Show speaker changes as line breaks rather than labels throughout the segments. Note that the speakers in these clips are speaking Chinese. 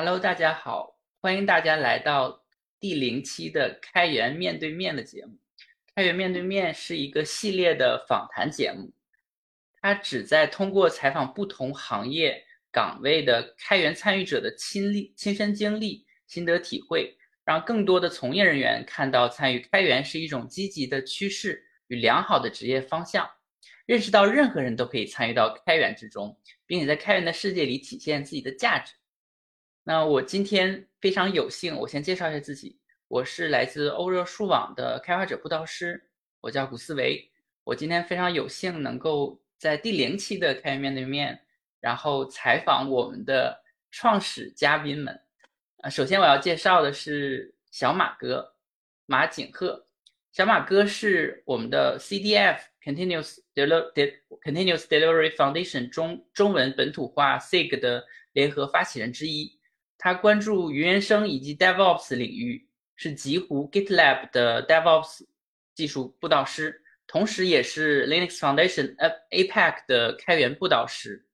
Hello，大家好，欢迎大家来到第零期的开源面对面的节目。开源面对面是一个系列的访谈节目，它旨在通过采访不同行业岗位的开源参与者的亲历、亲身经历、心得体会，让更多的从业人员看到参与开源是一种积极的趋势与良好的职业方向，认识到任何人都可以参与到开源之中，并且在开源的世界里体现自己的价值。那我今天非常有幸，我先介绍一下自己，我是来自欧热数网的开发者布道师，我叫古思维。我今天非常有幸能够在第零期的开源面对面，然后采访我们的创始嘉宾们。啊，首先我要介绍的是小马哥，马景鹤。小马哥是我们的 CDF Continuous Delivery Continuous Delivery Foundation 中中文本土化 SIG 的联合发起人之一。他关注云原生以及 DevOps 领域，是极狐 GitLab 的 DevOps 技术布道师，同时也是 Linux Foundation APEC 的开源布道师。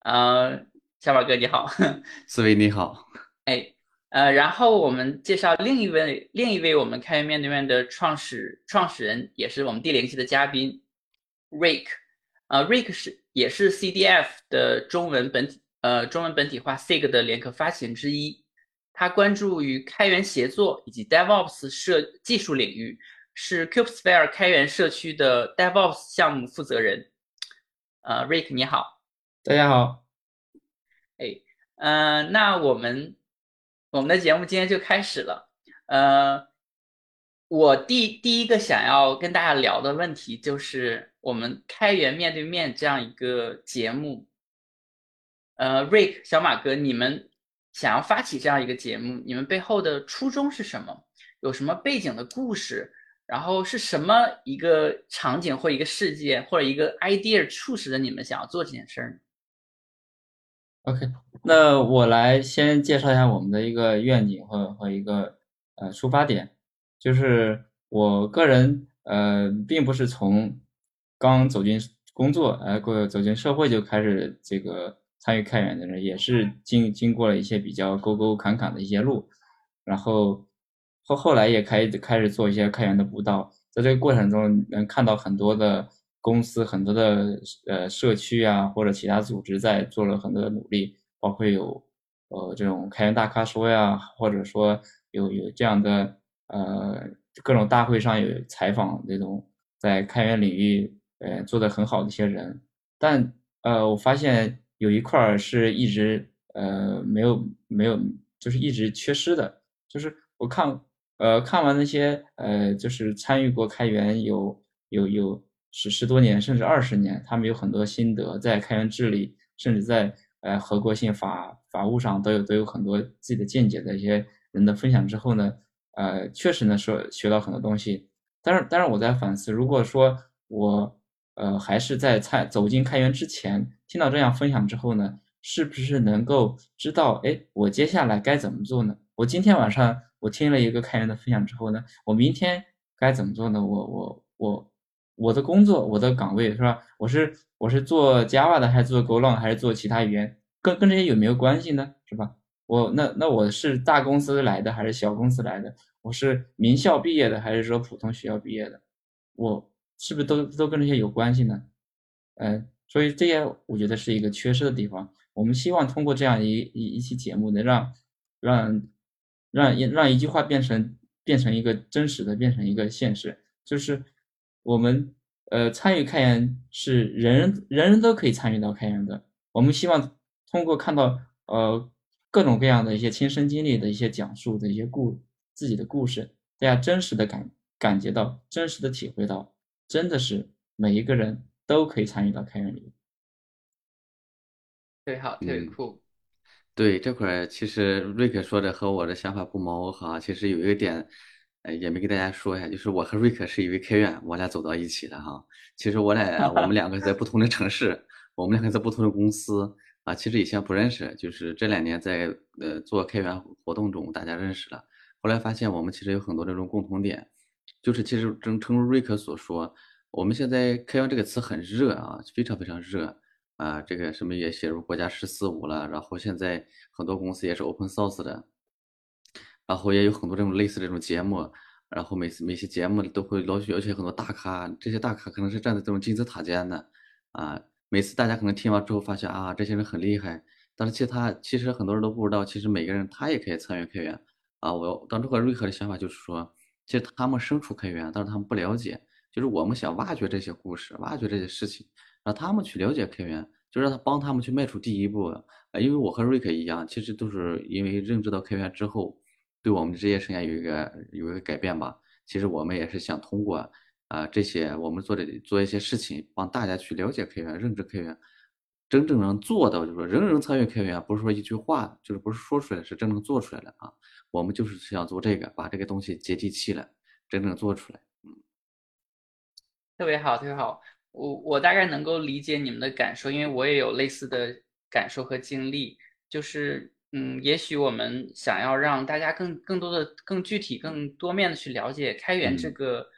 呃，小宝哥你好，
思维你好，
哎，呃，然后我们介绍另一位另一位我们开源面对面的创始创始人，也是我们第零期的嘉宾，Rick，呃，Rick 是也是 CDF 的中文本体。呃，中文本体化 SIG 的联合发起人之一，他关注于开源协作以及 DevOps 社技术领域，是 Cubesphere 开源社区的 DevOps 项目负责人。呃，Rick 你好，
大家好。
哎，呃，那我们我们的节目今天就开始了。呃，我第第一个想要跟大家聊的问题就是我们开源面对面这样一个节目。呃，Rick 小马哥，你们想要发起这样一个节目，你们背后的初衷是什么？有什么背景的故事？然后是什么一个场景或一个事件或者一个 idea 促使着你们想要做这件事儿
？OK，那我来先介绍一下我们的一个愿景和和一个呃出发点，就是我个人呃并不是从刚走进工作呃过走进社会就开始这个。参与开源的人也是经经过了一些比较沟沟坎坎的一些路，然后后后来也开开始做一些开源的辅导，在这个过程中能看到很多的公司、很多的呃社区啊或者其他组织在做了很多的努力，包括有呃这种开源大咖说呀，或者说有有这样的呃各种大会上有采访这种在开源领域呃做的很好的一些人，但呃我发现。有一块儿是一直呃没有没有，就是一直缺失的，就是我看呃看完那些呃就是参与过开源有有有十十多年甚至二十年，他们有很多心得，在开源治理甚至在呃合规性法法务上都有都有很多自己的见解的一些人的分享之后呢，呃确实呢说学到很多东西，但是但是我在反思，如果说我。呃，还是在参走进开源之前，听到这样分享之后呢，是不是能够知道，哎，我接下来该怎么做呢？我今天晚上我听了一个开源的分享之后呢，我明天该怎么做呢？我我我我的工作，我的岗位是吧？我是我是做 Java 的，还是做 Golang，还是做其他语言？跟跟这些有没有关系呢？是吧？我那那我是大公司来的，还是小公司来的？我是名校毕业的，还是说普通学校毕业的？我。是不是都都跟这些有关系呢？嗯，所以这些我觉得是一个缺失的地方。我们希望通过这样一一一期节目，能让让让让一句话变成变成一个真实的，变成一个现实。就是我们呃参与开源是人人人人都可以参与到开源的。我们希望通过看到呃各种各样的一些亲身经历的一些讲述的一些故自己的故事，大家真实的感感觉到，真实的体会到。真的是每一个人都可以参与到开源里，
特别好，特别酷。
对这块儿，其实瑞克说的和我的想法不谋而合。其实有一个点，呃，也没给大家说一下，就是我和瑞克是一位开源，我俩走到一起的哈。其实我俩我们两个在不同的城市，我们两个在不同的公司啊。其实以前不认识，就是这两年在呃做开源活动中，大家认识了。后来发现我们其实有很多这种共同点。就是其实正诚如瑞克所说，我们现在开源这个词很热啊，非常非常热。啊，这个什么也写入国家“十四五”了，然后现在很多公司也是 open source 的，然后也有很多这种类似这种节目，然后每次每期节目都会捞取，而且很多大咖，这些大咖可能是站在这种金字塔尖的，啊，每次大家可能听完之后发现啊，这些人很厉害，但是其他其实很多人都不知道，其实每个人他也可以参与开源，啊，我当初和瑞克的想法就是说，其实他们身处开源，但是他们不了解，就是我们想挖掘这些故事，挖掘这些事情。让他们去了解开源，就让他帮他们去迈出第一步。呃，因为我和瑞克一样，其实都是因为认知到开源之后，对我们的职业生涯有一个有一个改变吧。其实我们也是想通过啊这些我们做的做一些事情，帮大家去了解开源，认知开源，真正能做到，就是说人人参与开源，不是说一句话，就是不是说出来，是真正做出来的啊。我们就是想做这个，把这个东西接地气了，真正做出来。嗯，
特别好，特别好。我我大概能够理解你们的感受，因为我也有类似的感受和经历。就是，嗯，也许我们想要让大家更更多的、更具体、更多面的去了解开源这个，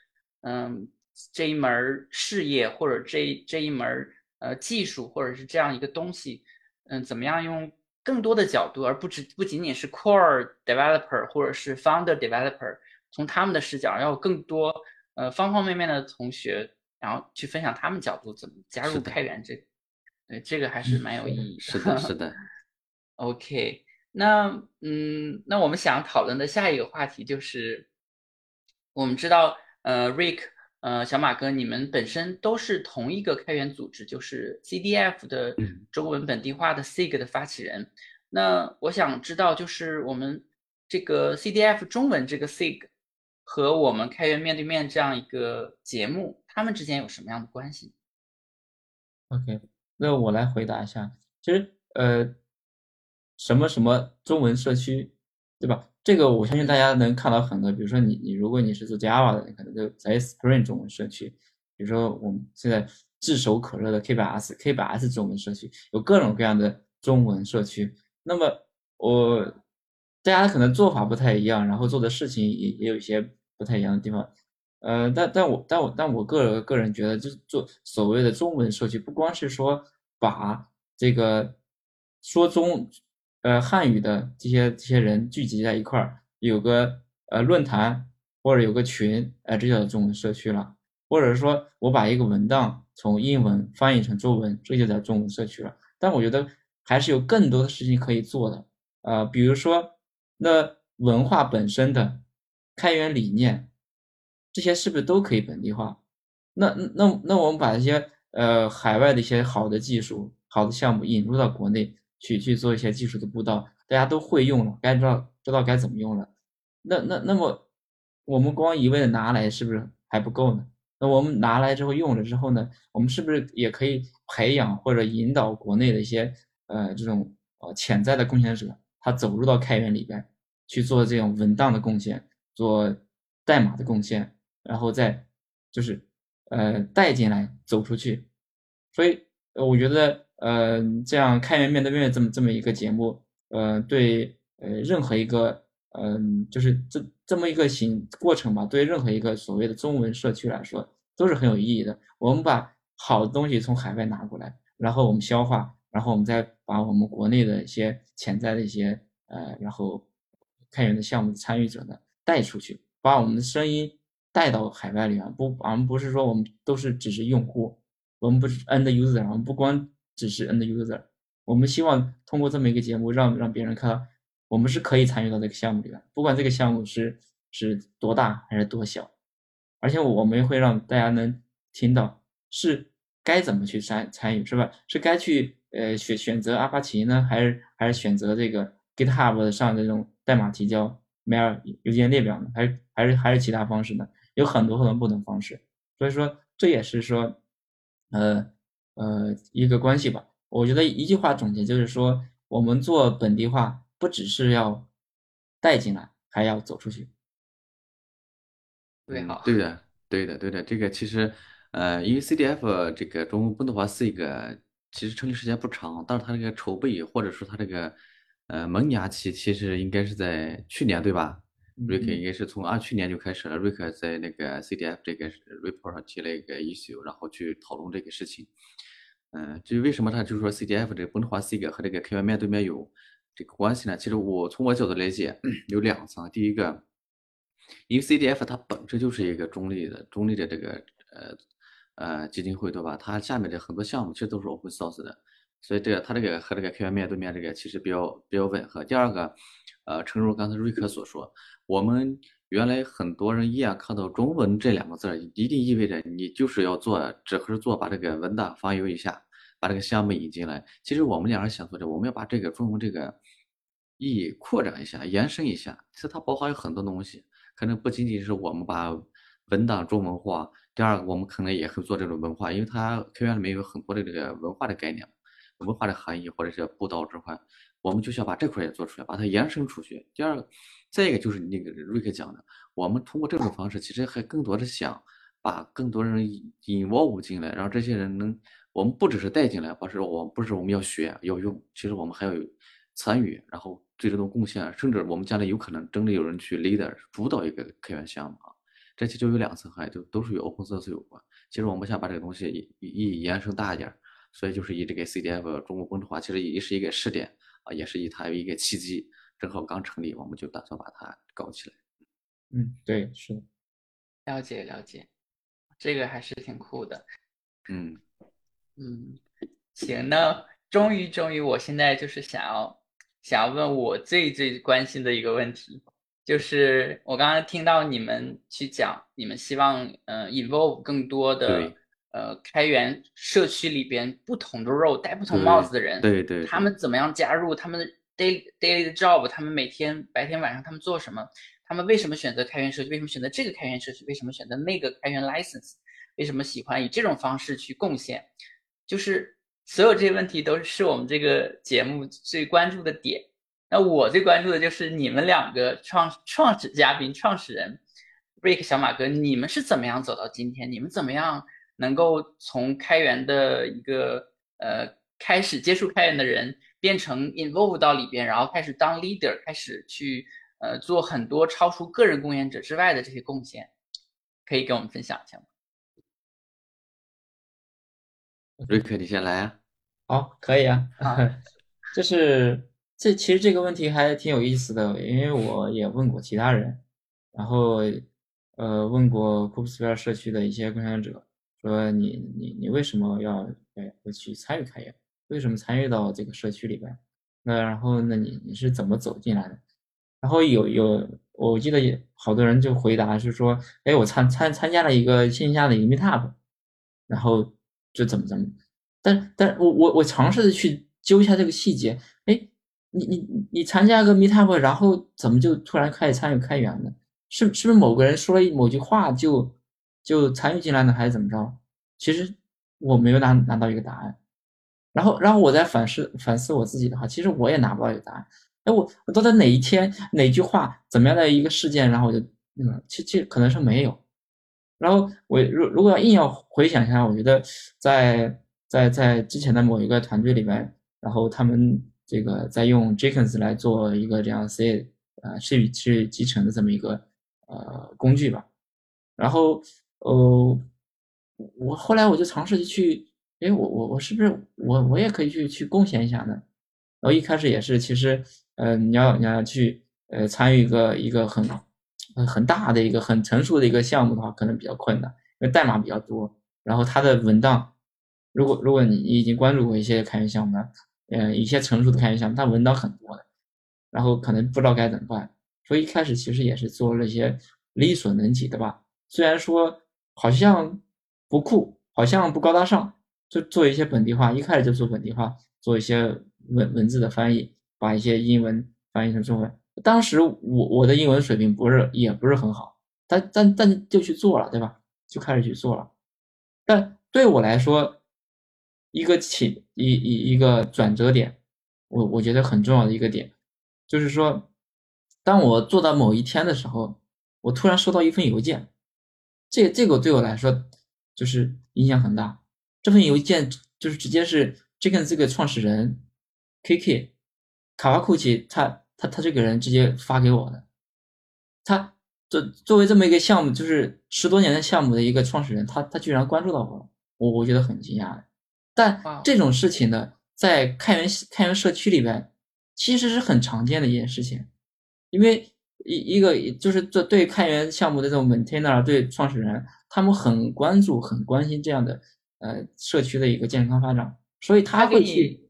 嗯，这一门事业或者这这一门呃技术，或者是这样一个东西，嗯，怎么样用更多的角度，而不只不仅仅是 core developer 或者是 founder developer，从他们的视角，要有更多呃方方面面的同学。然后去分享他们角度怎么加入开源这，对这个还是蛮有意义的。
是的，是的。
OK，那嗯，那我们想讨论的下一个话题就是，我们知道，呃，Rick，呃，小马哥，你们本身都是同一个开源组织，就是 CDF 的中文本地化的 SIG 的发起人。那我想知道，就是我们这个 CDF 中文这个 SIG 和我们开源面对面这样一个节目。他们之间有什么样的关系
？OK，那我来回答一下。其实，呃，什么什么中文社区，对吧？这个我相信大家能看到很多。比如说，你你如果你是做 Java 的，你可能就在 Spring 中文社区。比如说，我们现在炙手可热的 K8s，K8s 中文社区有各种各样的中文社区。那么，我大家可能做法不太一样，然后做的事情也也有一些不太一样的地方。呃，但但我但我但我个人个人觉得，就是做所谓的中文社区，不光是说把这个说中呃汉语的这些这些人聚集在一块儿，有个呃论坛或者有个群，呃，这叫中文社区了。或者说我把一个文档从英文翻译成中文，这就叫中文社区了。但我觉得还是有更多的事情可以做的，呃，比如说那文化本身的开源理念。这些是不是都可以本地化？那那那我们把一些呃海外的一些好的技术、好的项目引入到国内去去做一些技术的布道，大家都会用了，该知道知道该怎么用了。那那那么我们光一味的拿来是不是还不够呢？那我们拿来之后用了之后呢，我们是不是也可以培养或者引导国内的一些呃这种呃潜在的贡献者，他走入到开源里边去做这种文档的贡献，做代码的贡献？然后再就是呃带进来走出去，所以我觉得呃这样开源面对面这么这么一个节目，呃对呃任何一个嗯就是这这么一个行过程吧，对任何一个所谓的中文社区来说都是很有意义的。我们把好的东西从海外拿过来，然后我们消化，然后我们再把我们国内的一些潜在的一些呃然后开源的项目的参与者呢带出去，把我们的声音。带到海外里面，不，我们不是说我们都是只是用户，我们不是 end user，我们不光只是 end user，我们希望通过这么一个节目，让让别人看到我们是可以参与到这个项目里的，不管这个项目是是多大还是多小，而且我们会让大家能听到是该怎么去参参与，是吧？是该去呃选选择阿帕奇呢，还是还是选择这个 GitHub 上这种代码提交 mail 邮件列表呢？还是还是还是其他方式呢？有很多很多不同方式，所以说这也是说，呃呃一个关系吧。我觉得一句话总结就是说，我们做本地化不只是要带进来，还要走出去。
对，好，
对的，对的，对的。这个其实，呃，因为 CDF 这个中国本土化是一个，其实成立时间不长，但是它这个筹备或者说它这个呃萌芽期，其实应该是在去年，对吧？瑞克应该是从二去年就开始了。瑞克在那个 CDF 这个 report 上提了一个 issue，然后去讨论这个事情。嗯，至于为什么他就是说 CDF 这个本土化 SIG 和这个开源面对面有这个关系呢？其实我从我角度来解，有两层。第一个，因为 CDF 它本身就是一个中立的、中立的这个呃呃基金会，对吧？它下面的很多项目其实都是 open source 的，所以这个它这个和这个开源面对面这个其实比较比较吻合。第二个，呃，诚如刚才瑞克所说，我们原来很多人一眼看到中文这两个字，一定意味着你就是要做，只是做把这个文档翻译一下，把这个项目引进来。其实我们两人想做的，我们要把这个中文这个意义扩展一下，延伸一下。其实它包含有很多东西，可能不仅仅是我们把文档中文化。第二个，我们可能也会做这种文化，因为它开源里面有很多的这个文化的概念，文化的含义或者是布道这块，我们就想把这块也做出来，把它延伸出去。第二个，再一个就是那个瑞克讲的，我们通过这种方式，其实还更多的想把更多人引 involve 进来，让这些人能，我们不只是带进来，或是我不是我们要学要用，其实我们还要有参与，然后对这种贡献，甚至我们将来有可能真的有人去 leader 主导一个开源项目啊。这其实就有两层含义，就都是与 open source 有关。其实我们想把这个东西以以延伸大一点，所以就是以这个 CDF 中国本土化，其实也是一个试点啊，也是以它有一个契机，正好刚成立，我们就打算把它搞起来。
嗯，对，是的。
了解了解，这个还是挺酷的。
嗯
嗯，行，那终于终于，我现在就是想要想要问我最最关心的一个问题。就是我刚刚听到你们去讲，你们希望呃 involve 更多的呃开源社区里边不同的 role 戴不同帽子的人，
对对，
他们怎么样加入他们的 daily daily 的 job，他们每天白天晚上他们做什么，他们为什么选择开源社区，为什么选择这个开源社区，为什么选择那个开源 license，为什么喜欢以这种方式去贡献，就是所有这些问题都是我们这个节目最关注的点。那我最关注的就是你们两个创创始嘉宾、创始人，Rick 小马哥，你们是怎么样走到今天？你们怎么样能够从开源的一个呃开始接触开源的人，变成 involve 到里边，然后开始当 leader，开始去呃做很多超出个人贡献者之外的这些贡献？可以跟我们分享一下吗
？Rick，你先来啊。
好，可以啊。就是。这其实这个问题还挺有意思的，因为我也问过其他人，然后呃问过 Kubesphere 社区的一些贡献者，说你你你为什么要哎去参与开源？为什么参与到这个社区里边？那然后那你你是怎么走进来的？然后有有我记得好多人就回答是说，哎我参参参加了一个线下的一个 Meetup，然后就怎么怎么，但但我我我尝试着去揪一下这个细节，哎。你你你参加个 Meetup，然后怎么就突然开始参与开源呢？是是不是某个人说了某句话就就参与进来呢，还是怎么着？其实我没有拿拿到一个答案。然后然后我在反思反思我自己的话，其实我也拿不到一个答案。哎，我我到底哪一天哪句话怎么样的一个事件，然后我就嗯，其实可能是没有。然后我如如果要硬要回想一下，我觉得在在在之前的某一个团队里边，然后他们。这个在用 Jenkins 来做一个这样 C 呃是是集成的这么一个呃工具吧，然后呃我后来我就尝试着去，哎我我我是不是我我也可以去去贡献一下呢？然后一开始也是其实呃你要你要去呃参与一个一个很很大的一个很成熟的一个项目的话，可能比较困难，因为代码比较多，然后它的文档，如果如果你已经关注过一些开源项目呢。嗯，一些成熟的开源项目，它文档很多的，然后可能不知道该怎么办，所以一开始其实也是做了一些力所能及的吧。虽然说好像不酷，好像不高大上，就做一些本地化，一开始就做本地化，做一些文文字的翻译，把一些英文翻译成中文。当时我我的英文水平不是也不是很好，但但但就去做了，对吧？就开始去做了。但对我来说，一个起一一一个转折点，我我觉得很重要的一个点，就是说，当我做到某一天的时候，我突然收到一份邮件，这这个对我来说就是影响很大。这份邮件就是直接是这个这个创始人 K K 卡瓦库奇他他他这个人直接发给我的，他作作为这么一个项目，就是十多年的项目的一个创始人，他他居然关注到我了，我我觉得很惊讶的。但这种事情呢，在开源开源社区里边，其实是很常见的一件事情，因为一一个就是这对开源项目的这种 maintainer 对创始人，他们很关注、很关心这样的呃社区的一个健康发展，所以
他给
会去
你。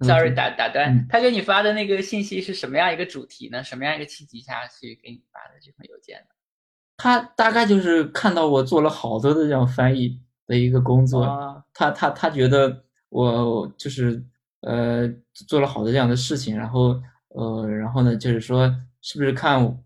嗯
Sorry，打打断
嗯，
他给你发的那个信息是什么样一个主题呢？什么样一个契机下去给你发的这封邮件呢？
他大概就是看到我做了好多的这样翻译的一个工作，
哦
他他他觉得我就是呃做了好多这样的事情，然后呃然后呢就是说是不是看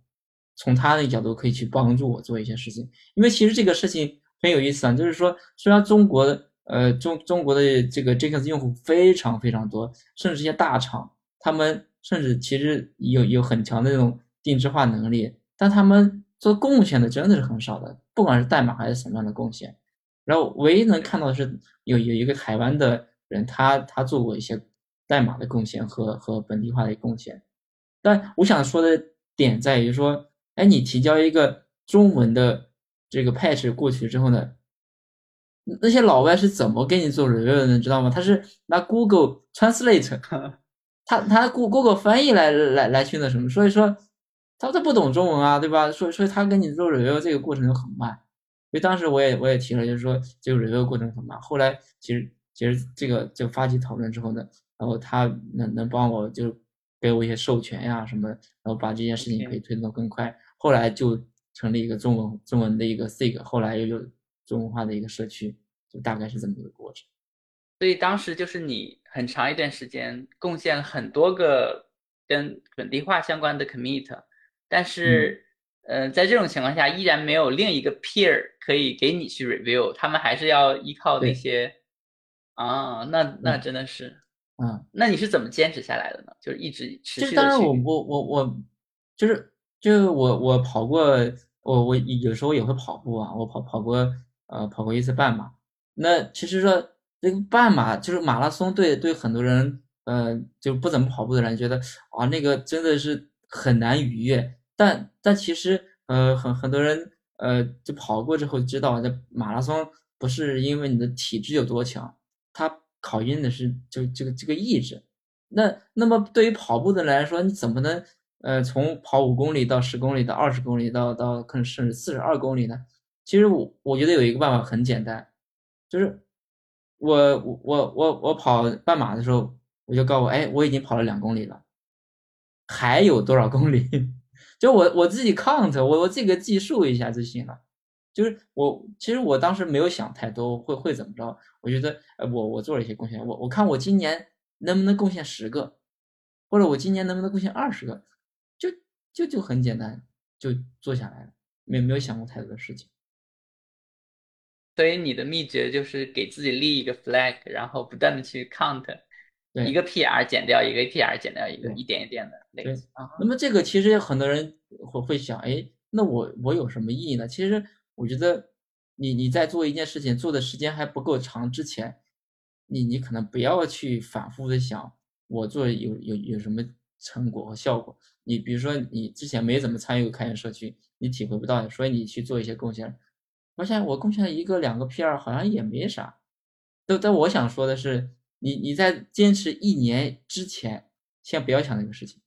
从他的角度可以去帮助我做一些事情，因为其实这个事情很有意思啊，就是说虽然中国的呃中中国的这个 JACs 用户非常非常多，甚至一些大厂，他们甚至其实有有很强的这种定制化能力，但他们做贡献的真的是很少的，不管是代码还是什么样的贡献。然后唯一能看到的是有有一个台湾的人，他他做过一些代码的贡献和和本地化的贡献。但我想说的点在于说，哎，你提交一个中文的这个 patch 过去之后呢，那些老外是怎么给你做 review 的，你知道吗？他是拿 Google Translate，他他 Go Google 翻译来来来去那什么，所以说他他不懂中文啊，对吧？所以所以他跟你做 review 这个过程就很慢。因为当时我也我也提了，就是说这个 review 过程很慢。后来其实其实这个就发起讨论之后呢，然后他能能帮我就给我一些授权呀什么，然后把这件事情可以推动更快。后来就成立一个中文中文的一个 SIG，后来又有中文化的一个社区，就大概是这么一个过程。
所以当时就是你很长一段时间贡献了很多个跟本地化相关的 commit，但是，嗯、呃，在这种情况下依然没有另一个 peer 可以给你去 review，他们还是要依靠那些啊，那那真的是，
嗯，
那你是怎么坚持下来的呢？就是一直持
就是当然我我我我就是就是我我跑过我我有时候也会跑步啊，我跑跑过呃跑过一次半马。那其实说这个半马就是马拉松，对对很多人呃就不怎么跑步的人觉得啊那个真的是很难逾越，但但其实呃很很多人呃就跑过之后知道，这马拉松不是因为你的体质有多强，它考验的是就这个这个意志。那那么对于跑步的人来说，你怎么能呃从跑五公里到十公里到二十公里到到可能甚至四十二公里呢？其实我我觉得有一个办法很简单，就是我我我我我跑半马的时候，我就告诉我，哎，我已经跑了两公里了，还有多少公里？就我我自己 count，我我自己计数一下就行了。就是我其实我当时没有想太多会会怎么着，我觉得呃我我做了一些贡献，我我看我今年能不能贡献十个，或者我今年能不能贡献二十个，就就就很简单，就做下来了，没没有想过太多的事情。
所以你的秘诀就是给自己立一个 flag，然后不断的去 count，
对
一个 PR 减掉一个 PR 减掉一个，一点一点的累
对
积啊。
那么这个其实很多人会会想，哎，那我我有什么意义呢？其实我觉得你你在做一件事情做的时间还不够长之前，你你可能不要去反复的想我做有有有什么成果和效果。你比如说你之前没怎么参与过开源社区，你体会不到，所以你去做一些贡献，发现我贡献一个两个 PR 好像也没啥。但但我想说的是，你你在坚持一年之前，先不要想那个事情。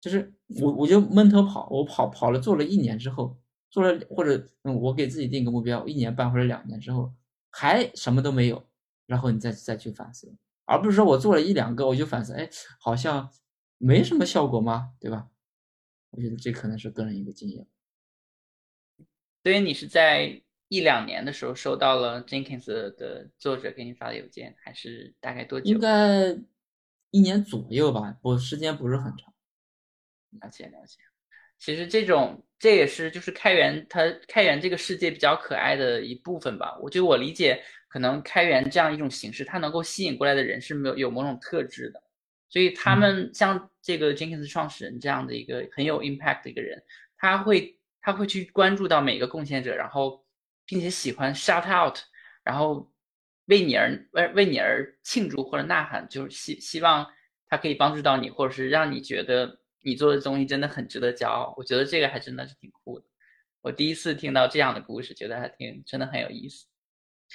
就是我我就闷头跑，我跑跑了做了一年之后，做了或者嗯我给自己定个目标，一年半或者两年之后还什么都没有，然后你再再去反思，而不是说我做了一两个我就反思，哎，好像没什么效果吗？对吧？我觉得这可能是个人一个经验。
所以你是在一两年的时候收到了 Jenkins 的作者给你发的邮件，还是大概多久？
应该一年左右吧，我时间不是很长。
了解了解。其实这种这也是就是开源它开源这个世界比较可爱的一部分吧。我觉得我理解，可能开源这样一种形式，它能够吸引过来的人是没有有某种特质的。所以他们像这个 Jenkins 创始人这样的一个很有 impact 的一个人，他会他会去关注到每个贡献者，然后并且喜欢 shout out，然后为你而为为你而庆祝或者呐喊，就是希希望他可以帮助到你，或者是让你觉得你做的东西真的很值得骄傲。我觉得这个还真的是挺酷的。我第一次听到这样的故事，觉得还挺真的很有意思。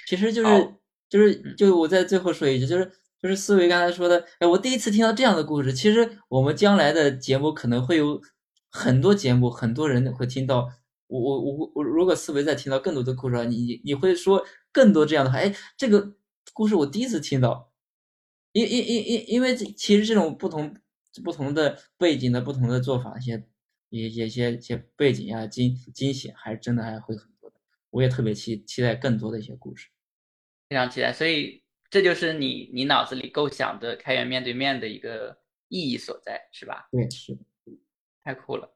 其实就是
好
就是就我在最后说一句，就是就是思维刚才说的，哎，我第一次听到这样的故事。其实我们将来的节目可能会有很多节目，很多人会听到。我我我我，如果思维再听到更多的故事，你你你会说更多这样的话，哎，这个故事我第一次听到，因因因因因为其实这种不同不同的背景的不同的做法，一些一些一些一些背景啊惊惊喜，还是真的还会很多的。我也特别期期待更多的一些故事，
非常期待。所以这就是你你脑子里构想的开源面对面的一个意义所在，是吧？
对，是的，
太酷了。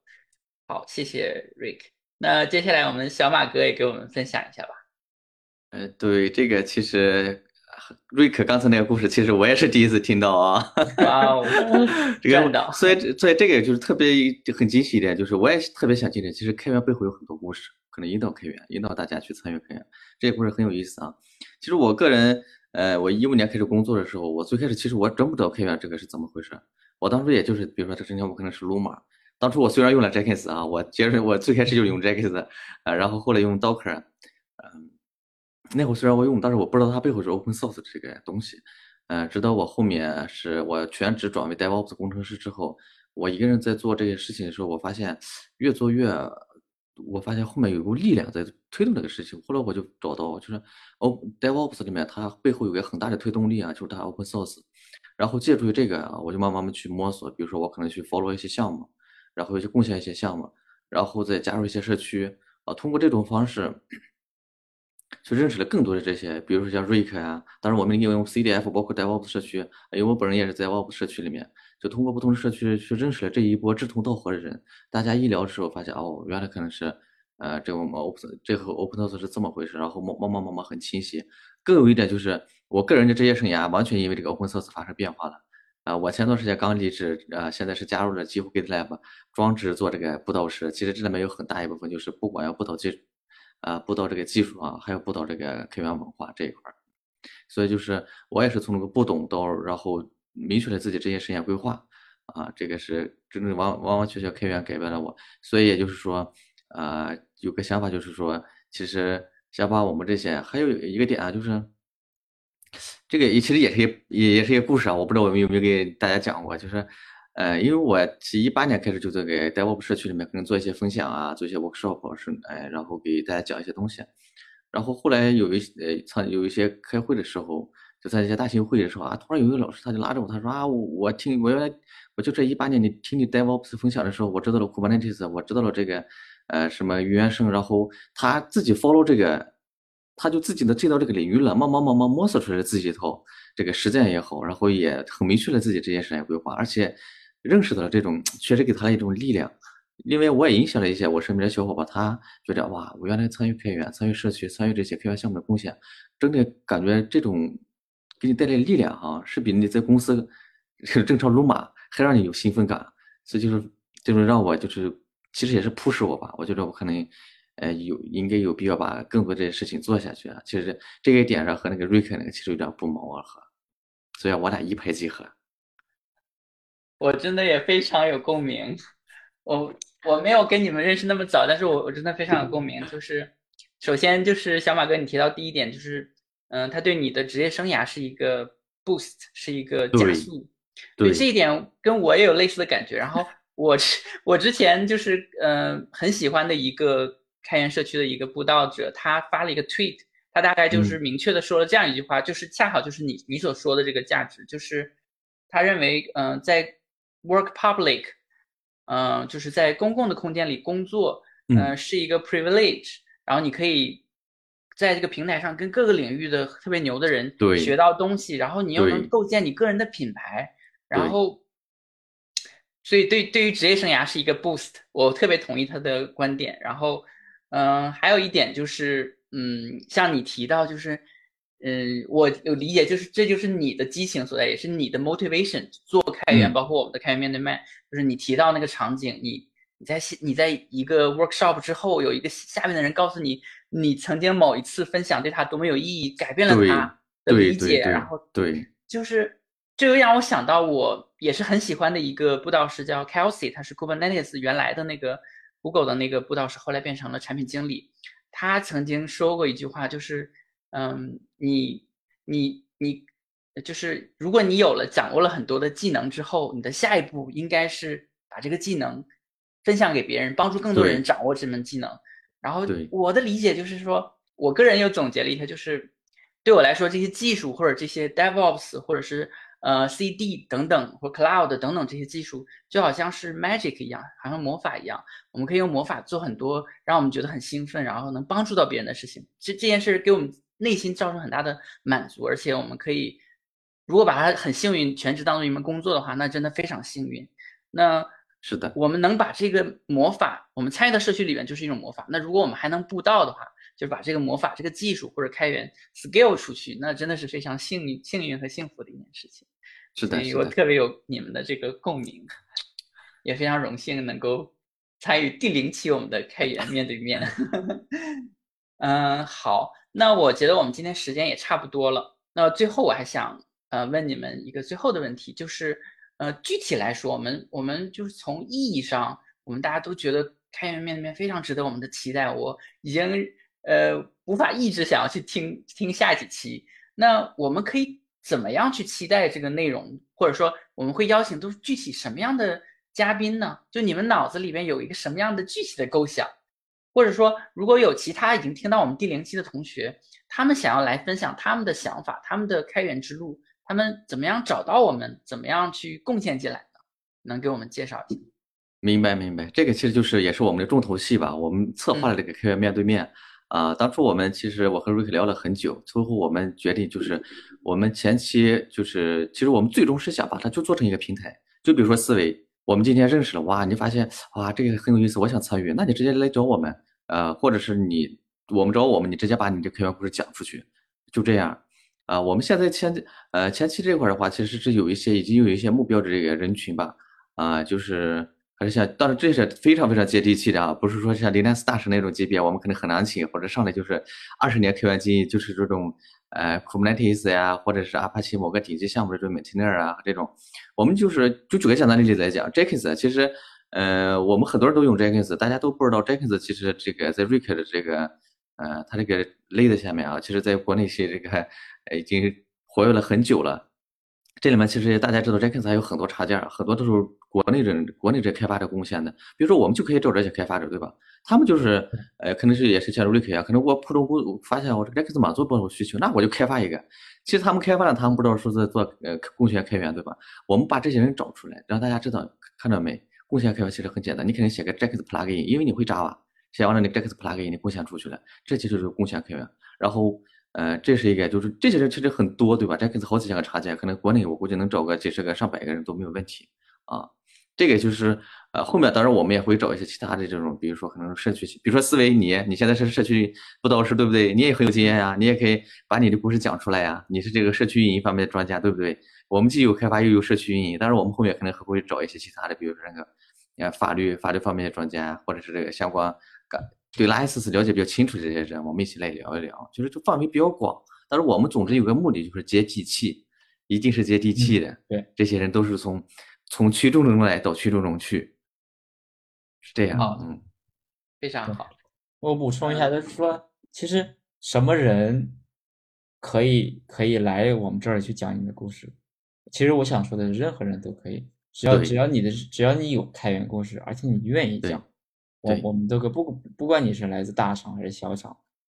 好，谢谢 Rick。那接下来我们小马哥也给我们分享一下吧。
呃，对这个其实瑞克刚才那个故事，其实我也是第一次听到啊。
哇哦，
这个所以所以这个就是特别很惊喜一点，就是我也是特别想听的。其实开源背后有很多故事，可能引导开源，引导大家去参与开源，这个故事很有意思啊。其实我个人，呃，我一五年开始工作的时候，我最开始其实我真不知道开源这个是怎么回事。我当初也就是，比如说这之前我可能是撸马。当初我虽然用了 Jenkins 啊，我接着我最开始就用 Jenkins 啊，然后后来用 Docker，嗯，那会虽然我用，但是我不知道它背后是 Open Source 这个东西，嗯，直到我后面是我全职转为 DevOps 工程师之后，我一个人在做这些事情的时候，我发现越做越，我发现后面有股力量在推动这个事情。后来我就找到，就是 O DevOps 里面它背后有个很大的推动力啊，就是它 Open Source，然后借助于这个啊，我就慢慢的去摸索，比如说我可能去 follow 一些项目。然后去贡献一些项目，然后再加入一些社区啊，通过这种方式，去认识了更多的这些，比如说像 Rick 啊，当然我们也用 CDF，包括 DevOps 社区，因为我本人也是在 DevOps 社区里面，就通过不同的社区去认识了这一波志同道合的人。大家一聊的时候，发现哦，原来可能是，呃，这个我们 Open 这和 Open Source 是这么回事，然后慢慢慢慢慢很清晰。更有一点就是，我个人的职业生涯完全因为这个 Open Source 发生变化了。啊，我前段时间刚离职，啊，现在是加入了几乎 GitLab，专职做这个布道师。其实这里面有很大一部分就是不管要布道技，啊，布道这个技术啊，还有布道这个开源文化这一块儿。所以就是我也是从那个不懂到然后明确了自己这些生涯规划，啊，这个是真正完完完全全开源改变了我。所以也就是说，啊，有个想法就是说，其实想把我们这些还有一个点啊，就是。这个也其实也是一也也是一个故事啊，我不知道我们有没有给大家讲过，就是，呃，因为我是一八年开始就在给 DevOps 社区里面可能做一些分享啊，做一些 workshop 是，哎，然后给大家讲一些东西，然后后来有一呃，参有一些开会的时候，就在一些大型会议的时候啊，突然有一个老师他就拉着我，他说啊，我听我原来我就这一八年你听你 DevOps 分享的时候，我知道了 Kubernetes，我知道了这个呃什么原生，然后他自己 follow 这个。他就自己的进到这个领域了，慢慢慢慢摸索出来自己一套这个实践也好，然后也很明确了自己这件事业规划，而且认识到了这种确实给他一种力量。因为我也影响了一些我身边的小伙伴，他觉得哇，我原来参与开源、参与社区、参与这些开源项目的贡献，真的感觉这种给你带来力量哈，是比你在公司正常撸马还让你有兴奋感。所以就是就是让我就是其实也是 push 我吧，我觉得我可能。呃，有应该有必要把更多这些事情做下去啊。其实这个点上和那个瑞克那个其实有点不谋而合，所以我俩一拍即合。
我真的也非常有共鸣。我我没有跟你们认识那么早，但是我我真的非常有共鸣。就是首先就是小马哥，你提到第一点就是，嗯，他对你的职业生涯是一个 boost，是一个加速。
对
这一点跟我也有类似的感觉。然后我我之前就是嗯很喜欢的一个。开源社区的一个布道者，他发了一个 tweet，他大概就是明确的说了这样一句话，就是恰好就是你你所说的这个价值，就是他认为，嗯，在 work public，嗯，就是在公共的空间里工作，嗯，是一个 privilege，然后你可以在这个平台上跟各个领域的特别牛的人学到东西，然后你又能构建你个人的品牌，然后，所以对对于职业生涯是一个 boost，我特别同意他的观点，然后。嗯，还有一点就是，嗯，像你提到，就是，嗯，我有理解，就是这就是你的激情所在，也是你的 motivation 做开源，包括我们的开源面对面，就是你提到那个场景，你你在你在一个 workshop 之后，有一个下面的人告诉你，你曾经某一次分享对他多么有意义，改变了他的理解，然后
对，
就是这又让我想到，我也是很喜欢的一个布道师叫 Kelsey，他是 Kubernetes 原来的那个。Google 的那个布道师后来变成了产品经理，他曾经说过一句话，就是，嗯，你你你就是如果你有了掌握了很多的技能之后，你的下一步应该是把这个技能分享给别人，帮助更多人掌握这门技能。然后我的理解就是说，我个人又总结了一下，就是对我来说，这些技术或者这些 DevOps 或者是呃 CD 等等或 Cloud 等等这些技术，就好像是 Magic 一样，好像魔法一样，我们可以用魔法做很多让我们觉得很兴奋，然后能帮助到别人的事情。这这件事给我们内心造成很大的满足，而且我们可以如果把它很幸运全职当做一门工作的话，那真的非常幸运。那。
是的，
我们能把这个魔法，我们参与到社区里面就是一种魔法。那如果我们还能布道的话，就是把这个魔法、这个技术或者开源 scale 出去，那真的是非常幸运、幸运和幸福的一件事情。
是的，
我特别有你们的这个共鸣，也非常荣幸能够参与第零期我们的开源面对面。嗯，好，那我觉得我们今天时间也差不多了。那最后我还想呃问你们一个最后的问题，就是。呃，具体来说，我们我们就是从意义上，我们大家都觉得开源面对面非常值得我们的期待。我已经呃无法抑制想要去听听下几期。那我们可以怎么样去期待这个内容？或者说，我们会邀请都具体什么样的嘉宾呢？就你们脑子里边有一个什么样的具体的构想？或者说，如果有其他已经听到我们第零期的同学，他们想要来分享他们的想法，他们的开源之路。他们怎么样找到我们？怎么样去贡献进来的？能给我们介绍一下？
明白，明白。这个其实就是也是我们的重头戏吧。我们策划了这个开源面对面啊。当初我们其实我和瑞克聊了很久，最后我们决定就是我们前期就是其实我们最终是想把它就做成一个平台。就比如说思维，我们今天认识了哇，你发现哇这个很有意思，我想参与，那你直接来找我们，呃，或者是你我们找我们，你直接把你的开源故事讲出去，就这样。啊，我们现在前呃前期这块的话，其实是有一些已经有一些目标的这个人群吧，啊，就是还是像，但是这是非常非常接地气的啊，不是说像林丹斯大师那种级别，我们可能很难请，或者上来就是二十年开源经验，就是这种呃 Kubernetes 呀，或者是 Apache 某个顶级项目的这种 maintainer 啊这种，我们就是就举个简单的例子来讲，Jenkins 其实呃我们很多人都用 Jenkins，大家都不知道 Jenkins 其实这个在 Rick 的这个呃它这个 lead 下面啊，其实在国内是这个。已经活跃了很久了。这里面其实大家知道，Jenkins 还有很多插件，很多都是国内人、国内这开发者贡献的。比如说，我们就可以找这些开发者，对吧？他们就是，呃，可能是也是像 Rick 一样，可能我普通工发现我这个 Jenkins 满足不了我需求，那我就开发一个。其实他们开发了，他们不知道说在做呃贡献开源，对吧？我们把这些人找出来，让大家知道，看到没？贡献开源其实很简单，你肯定写个 Jenkins plugin，因为你会 Java，写完了你 Jenkins plugin 你贡献出去了，这其实就是贡献开源。然后。呃，这是一个，就是这些人其实很多，对吧？Jenkins 好几千个插件，可能国内我估计能找个几十个、上百个人都没有问题啊。这个就是呃，后面当然我们也会找一些其他的这种，比如说可能社区，比如说思维你，你现在是社区辅导师，对不对？你也很有经验呀，你也可以把你的故事讲出来呀。你是这个社区运营方面的专家，对不对？我们既有开发又有社区运营，但是我们后面可能还会找一些其他的，比如说那个呃法律法律方面的专家，或者是这个相关干。对 License 了解比较清楚的这些人，我们一起来聊一聊，就是这范围比较广。但是我们总之有个目的，就是接地气，一定是接地气的。
对，
这些人都是从从区中中来到区中中去，是这样。嗯，
非常好。
我补充一下，就是说，其实什么人可以可以来我们这儿去讲你的故事？其实我想说的是，任何人都可以，只要只要你的只要你有开源故事，而且你愿意讲。我我们都可不不管你是来自大厂还是小厂，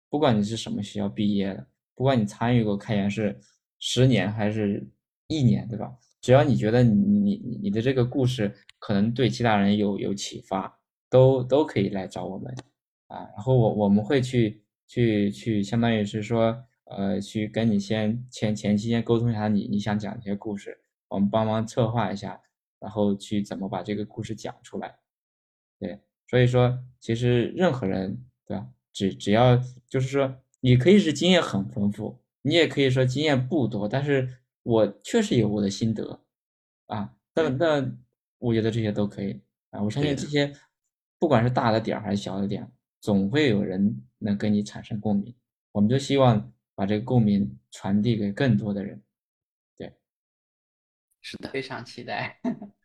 不管你是什么学校毕业的，不管你参与过开源是十年还是一年，对吧？只要你觉得你你你的这个故事可能对其他人有有启发，都都可以来找我们啊。然后我我们会去去去，相当于是说，呃，去跟你先前前期先沟通一下你你想讲这些故事，我们帮忙策划一下，然后去怎么把这个故事讲出来，对。所以说，其实任何人，对吧？只只要就是说，你可以是经验很丰富，你也可以说经验不多，但是我确实有我的心得啊。但但我觉得这些都可以啊。我相信这些，不管是大的点还是小的点，总会有人能跟你产生共鸣。我们就希望把这个共鸣传递给更多的人。对，
是的，
非常期待。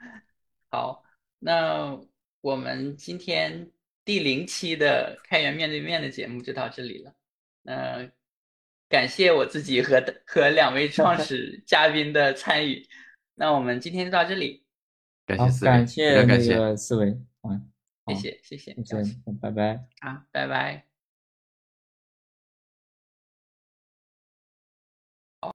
好，那。我们今天第零期的开源面对面的节目就到这里了。那感谢我自己和和两位创始 嘉宾的参与。那我们今天就到这里，
感谢四位，
感谢
感谢。
个思维啊，好
谢谢谢谢，
谢谢，拜拜。
啊，拜拜。